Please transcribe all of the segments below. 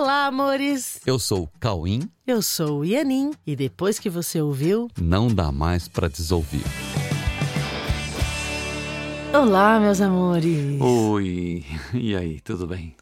Olá, amores! Eu sou o Cauim. Eu sou o Ianin. E depois que você ouviu, Não dá mais pra desouvir. Olá, meus amores! Oi, e aí, tudo bem?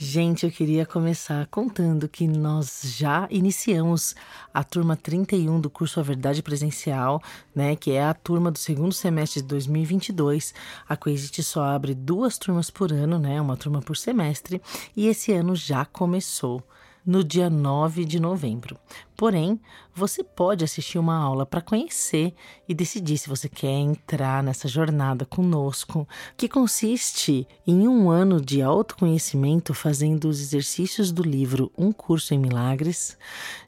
Gente, eu queria começar contando que nós já iniciamos a turma 31 do curso A Verdade Presencial, né? Que é a turma do segundo semestre de 2022. A Coexiste só abre duas turmas por ano, né? Uma turma por semestre. E esse ano já começou no dia 9 de novembro. Porém, você pode assistir uma aula para conhecer e decidir se você quer entrar nessa jornada conosco, que consiste em um ano de autoconhecimento fazendo os exercícios do livro Um Curso em Milagres,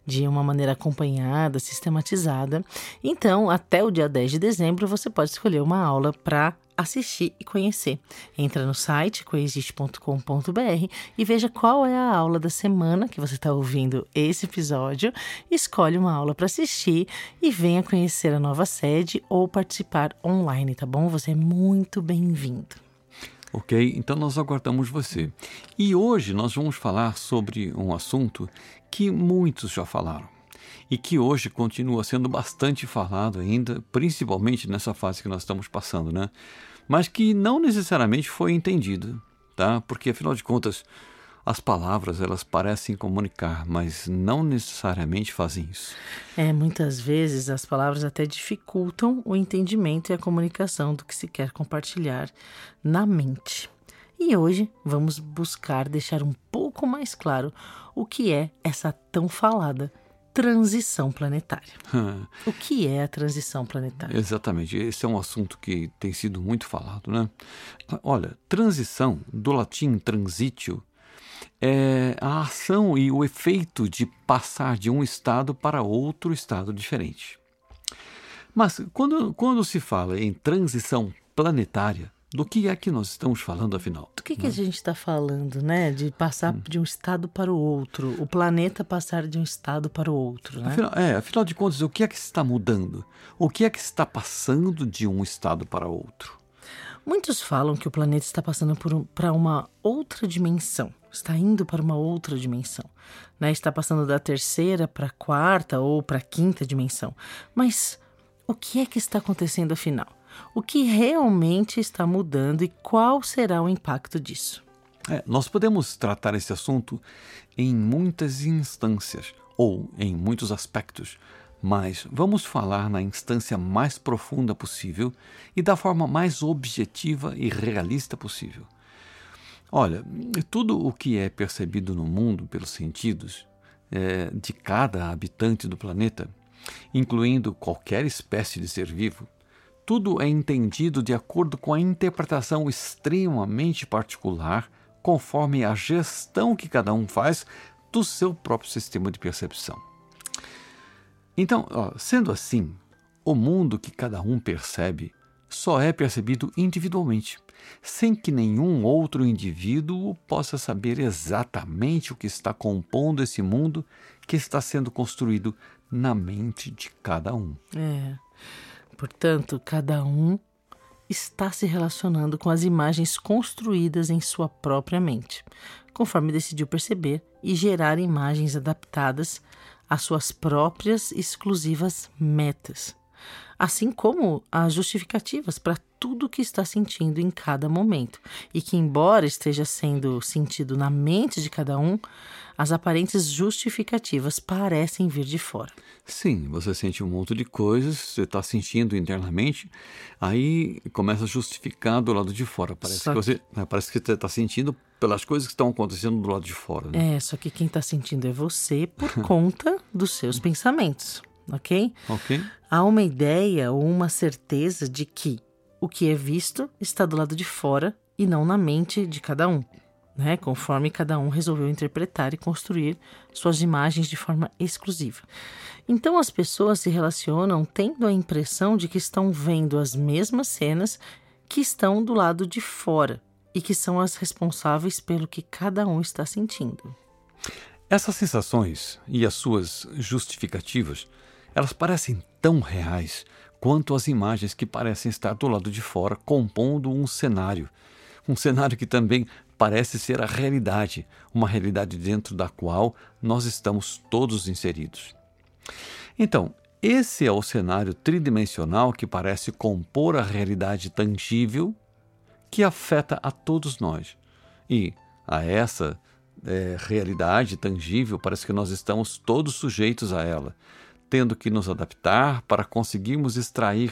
de uma maneira acompanhada, sistematizada. Então, até o dia 10 de dezembro, você pode escolher uma aula para assistir e conhecer. Entra no site coexiste.com.br e veja qual é a aula da semana que você está ouvindo esse episódio. Escolhe uma aula para assistir e venha conhecer a nova sede ou participar online, tá bom? Você é muito bem-vindo. Ok, então nós aguardamos você. E hoje nós vamos falar sobre um assunto que muitos já falaram e que hoje continua sendo bastante falado ainda, principalmente nessa fase que nós estamos passando, né? Mas que não necessariamente foi entendido, tá? Porque afinal de contas, as palavras elas parecem comunicar, mas não necessariamente fazem isso. É, muitas vezes as palavras até dificultam o entendimento e a comunicação do que se quer compartilhar na mente. E hoje vamos buscar deixar um pouco mais claro o que é essa tão falada transição planetária. o que é a transição planetária? Exatamente, esse é um assunto que tem sido muito falado, né? Olha, transição, do latim transitio, é a ação e o efeito de passar de um estado para outro estado diferente. Mas quando, quando se fala em transição planetária, do que é que nós estamos falando afinal? Do que, que a gente está falando, né? De passar hum. de um estado para o outro, o planeta passar de um estado para o outro, né? Afinal, é, afinal de contas, o que é que está mudando? O que é que está passando de um estado para outro? Muitos falam que o planeta está passando um, para uma outra dimensão, está indo para uma outra dimensão, né? Está passando da terceira para a quarta ou para a quinta dimensão. Mas o que é que está acontecendo afinal? O que realmente está mudando e qual será o impacto disso. É, nós podemos tratar esse assunto em muitas instâncias ou em muitos aspectos, mas vamos falar na instância mais profunda possível e da forma mais objetiva e realista possível. Olha, tudo o que é percebido no mundo pelos sentidos é, de cada habitante do planeta, incluindo qualquer espécie de ser vivo, tudo é entendido de acordo com a interpretação extremamente particular, conforme a gestão que cada um faz do seu próprio sistema de percepção. Então, ó, sendo assim, o mundo que cada um percebe só é percebido individualmente, sem que nenhum outro indivíduo possa saber exatamente o que está compondo esse mundo que está sendo construído na mente de cada um. É. Portanto, cada um está se relacionando com as imagens construídas em sua própria mente, conforme decidiu perceber e gerar imagens adaptadas às suas próprias exclusivas metas, assim como as justificativas para tudo que está sentindo em cada momento, e que, embora esteja sendo sentido na mente de cada um, as aparentes justificativas parecem vir de fora. Sim, você sente um monte de coisas, você está sentindo internamente, aí começa a justificar do lado de fora. Parece que, que você né, parece que você está sentindo pelas coisas que estão acontecendo do lado de fora. Né? É, só que quem está sentindo é você por conta dos seus pensamentos, ok? Ok. Há uma ideia ou uma certeza de que o que é visto está do lado de fora e não na mente de cada um, né? conforme cada um resolveu interpretar e construir suas imagens de forma exclusiva. Então as pessoas se relacionam tendo a impressão de que estão vendo as mesmas cenas que estão do lado de fora e que são as responsáveis pelo que cada um está sentindo. Essas sensações e as suas justificativas, elas parecem tão reais quanto as imagens que parecem estar do lado de fora compondo um cenário. Um cenário que também parece ser a realidade, uma realidade dentro da qual nós estamos todos inseridos. Então, esse é o cenário tridimensional que parece compor a realidade tangível que afeta a todos nós. E a essa é, realidade tangível parece que nós estamos todos sujeitos a ela, tendo que nos adaptar para conseguirmos extrair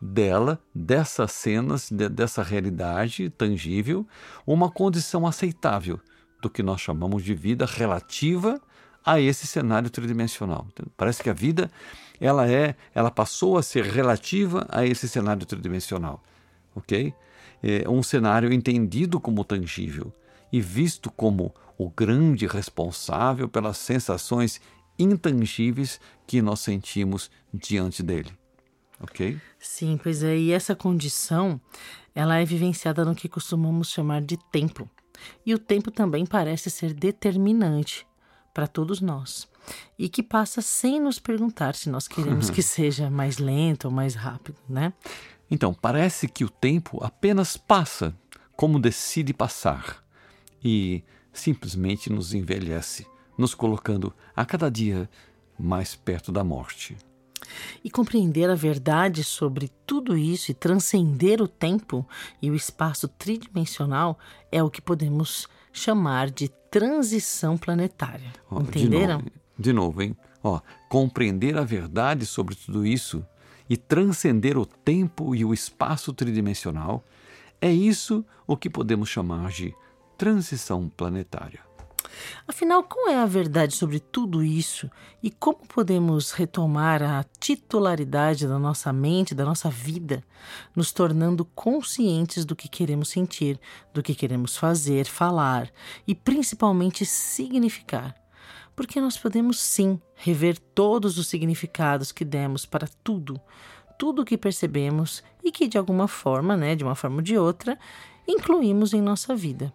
dela, dessas cenas, de, dessa realidade tangível, uma condição aceitável do que nós chamamos de vida relativa a esse cenário tridimensional. Parece que a vida ela é, ela passou a ser relativa a esse cenário tridimensional, ok? É um cenário entendido como tangível e visto como o grande responsável pelas sensações intangíveis que nós sentimos diante dele, ok? Sim, pois é. E essa condição, ela é vivenciada no que costumamos chamar de tempo. E o tempo também parece ser determinante para todos nós e que passa sem nos perguntar se nós queremos que seja mais lento ou mais rápido, né? Então, parece que o tempo apenas passa como decide passar e simplesmente nos envelhece, nos colocando a cada dia mais perto da morte. E compreender a verdade sobre tudo isso e transcender o tempo e o espaço tridimensional é o que podemos chamar de transição planetária. Oh, Entenderam? De novo, de novo, hein? Ó, compreender a verdade sobre tudo isso e transcender o tempo e o espaço tridimensional é isso o que podemos chamar de transição planetária. Afinal, qual é a verdade sobre tudo isso e como podemos retomar a titularidade da nossa mente, da nossa vida, nos tornando conscientes do que queremos sentir, do que queremos fazer, falar e principalmente significar? Porque nós podemos sim rever todos os significados que demos para tudo, tudo o que percebemos e que de alguma forma, né, de uma forma ou de outra, incluímos em nossa vida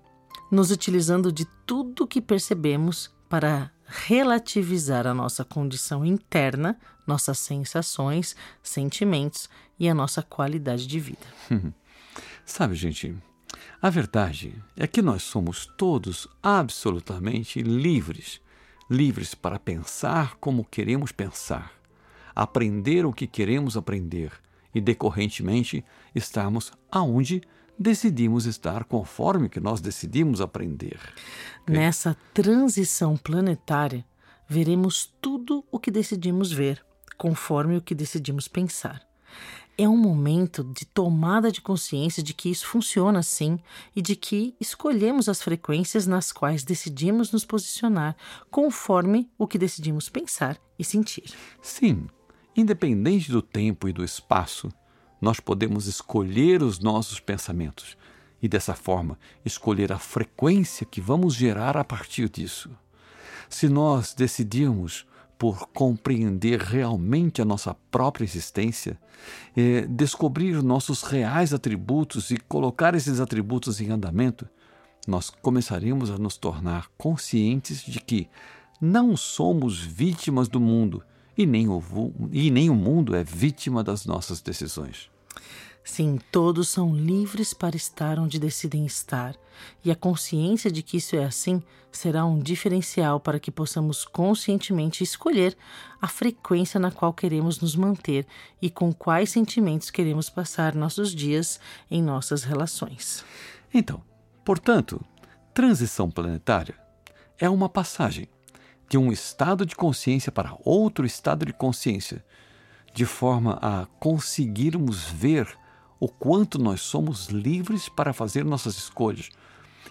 nos utilizando de tudo que percebemos para relativizar a nossa condição interna, nossas sensações, sentimentos e a nossa qualidade de vida. Sabe, gente, a verdade é que nós somos todos absolutamente livres livres para pensar como queremos pensar, aprender o que queremos aprender e, decorrentemente, estarmos aonde decidimos estar conforme que nós decidimos aprender. Nessa transição planetária, veremos tudo o que decidimos ver, conforme o que decidimos pensar. É um momento de tomada de consciência de que isso funciona assim e de que escolhemos as frequências nas quais decidimos nos posicionar, conforme o que decidimos pensar e sentir. Sim, independente do tempo e do espaço, nós podemos escolher os nossos pensamentos e, dessa forma, escolher a frequência que vamos gerar a partir disso. Se nós decidirmos por compreender realmente a nossa própria existência, é, descobrir nossos reais atributos e colocar esses atributos em andamento, nós começaremos a nos tornar conscientes de que não somos vítimas do mundo e nem o, e nem o mundo é vítima das nossas decisões. Sim, todos são livres para estar onde decidem estar, e a consciência de que isso é assim será um diferencial para que possamos conscientemente escolher a frequência na qual queremos nos manter e com quais sentimentos queremos passar nossos dias em nossas relações. Então, portanto, transição planetária é uma passagem de um estado de consciência para outro estado de consciência, de forma a conseguirmos ver o quanto nós somos livres para fazer nossas escolhas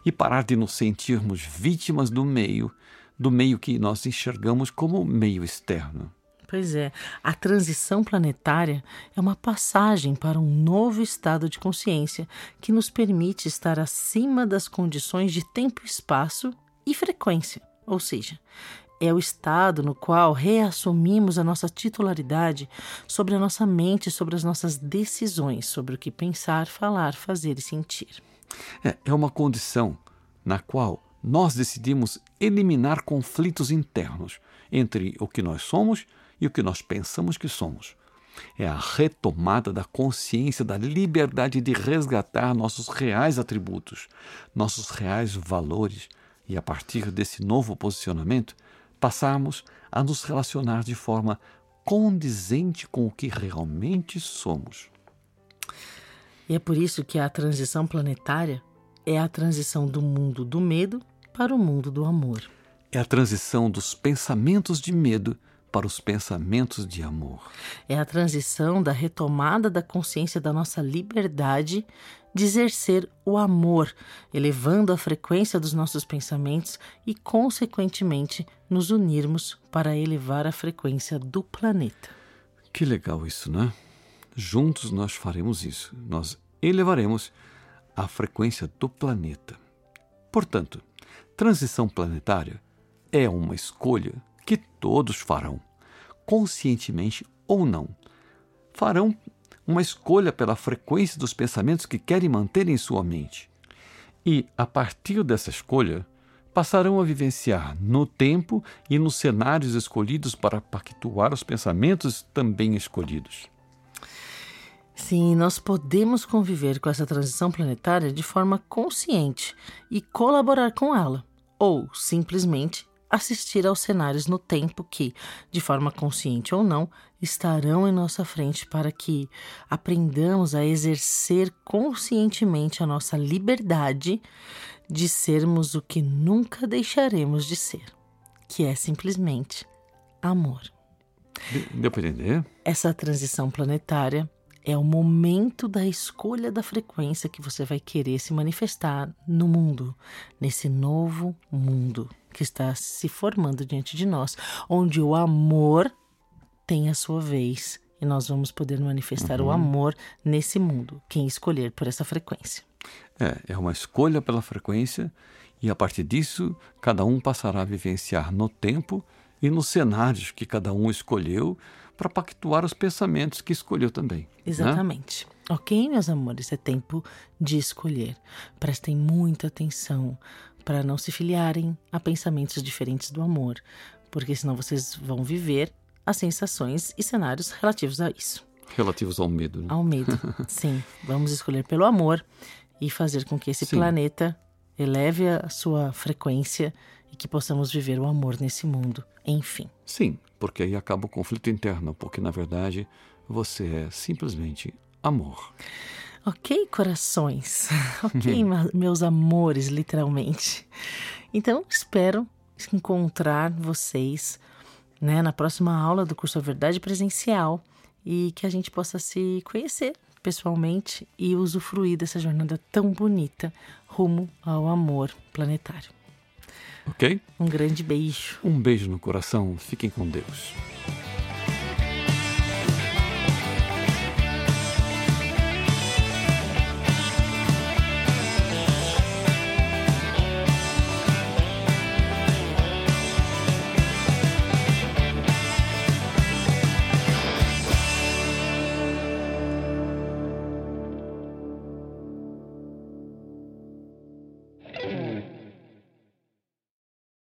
e parar de nos sentirmos vítimas do meio, do meio que nós enxergamos como meio externo. Pois é, a transição planetária é uma passagem para um novo estado de consciência que nos permite estar acima das condições de tempo, espaço e frequência. Ou seja, é o estado no qual reassumimos a nossa titularidade sobre a nossa mente, sobre as nossas decisões, sobre o que pensar, falar, fazer e sentir. É, é uma condição na qual nós decidimos eliminar conflitos internos entre o que nós somos e o que nós pensamos que somos. É a retomada da consciência da liberdade de resgatar nossos reais atributos, nossos reais valores e, a partir desse novo posicionamento, passarmos a nos relacionar de forma condizente com o que realmente somos. E é por isso que a transição planetária é a transição do mundo do medo para o mundo do amor. É a transição dos pensamentos de medo para os pensamentos de amor. É a transição da retomada da consciência da nossa liberdade de exercer o amor, elevando a frequência dos nossos pensamentos e, consequentemente, nos unirmos para elevar a frequência do planeta. Que legal isso, né? Juntos nós faremos isso. Nós elevaremos a frequência do planeta. Portanto, transição planetária é uma escolha que todos farão, conscientemente ou não. Farão uma escolha pela frequência dos pensamentos que querem manter em sua mente. E, a partir dessa escolha, passarão a vivenciar no tempo e nos cenários escolhidos para pactuar os pensamentos também escolhidos. Sim, nós podemos conviver com essa transição planetária de forma consciente e colaborar com ela, ou simplesmente assistir aos cenários no tempo que, de forma consciente ou não, estarão em nossa frente para que aprendamos a exercer conscientemente a nossa liberdade de sermos o que nunca deixaremos de ser, que é simplesmente amor. Deu para entender? Essa transição planetária é o momento da escolha da frequência que você vai querer se manifestar no mundo, nesse novo mundo que está se formando diante de nós, onde o amor tem a sua vez e nós vamos poder manifestar uhum. o amor nesse mundo, quem escolher por essa frequência. É, é uma escolha pela frequência e a partir disso cada um passará a vivenciar no tempo e nos cenários que cada um escolheu para pactuar os pensamentos que escolheu também. Né? Exatamente. Né? Ok, meus amores, é tempo de escolher. Prestem muita atenção para não se filiarem a pensamentos diferentes do amor, porque senão vocês vão viver as sensações e cenários relativos a isso. Relativos ao medo. Né? Ao medo, sim. Vamos escolher pelo amor e fazer com que esse sim. planeta eleve a sua frequência e que possamos viver o amor nesse mundo, enfim. Sim, porque aí acaba o conflito interno, porque na verdade você é simplesmente amor. Ok, corações. Ok, meus amores, literalmente. Então, espero encontrar vocês né, na próxima aula do curso A Verdade Presencial e que a gente possa se conhecer pessoalmente e usufruir dessa jornada tão bonita rumo ao amor planetário. Ok? Um grande beijo. Um beijo no coração. Fiquem com Deus.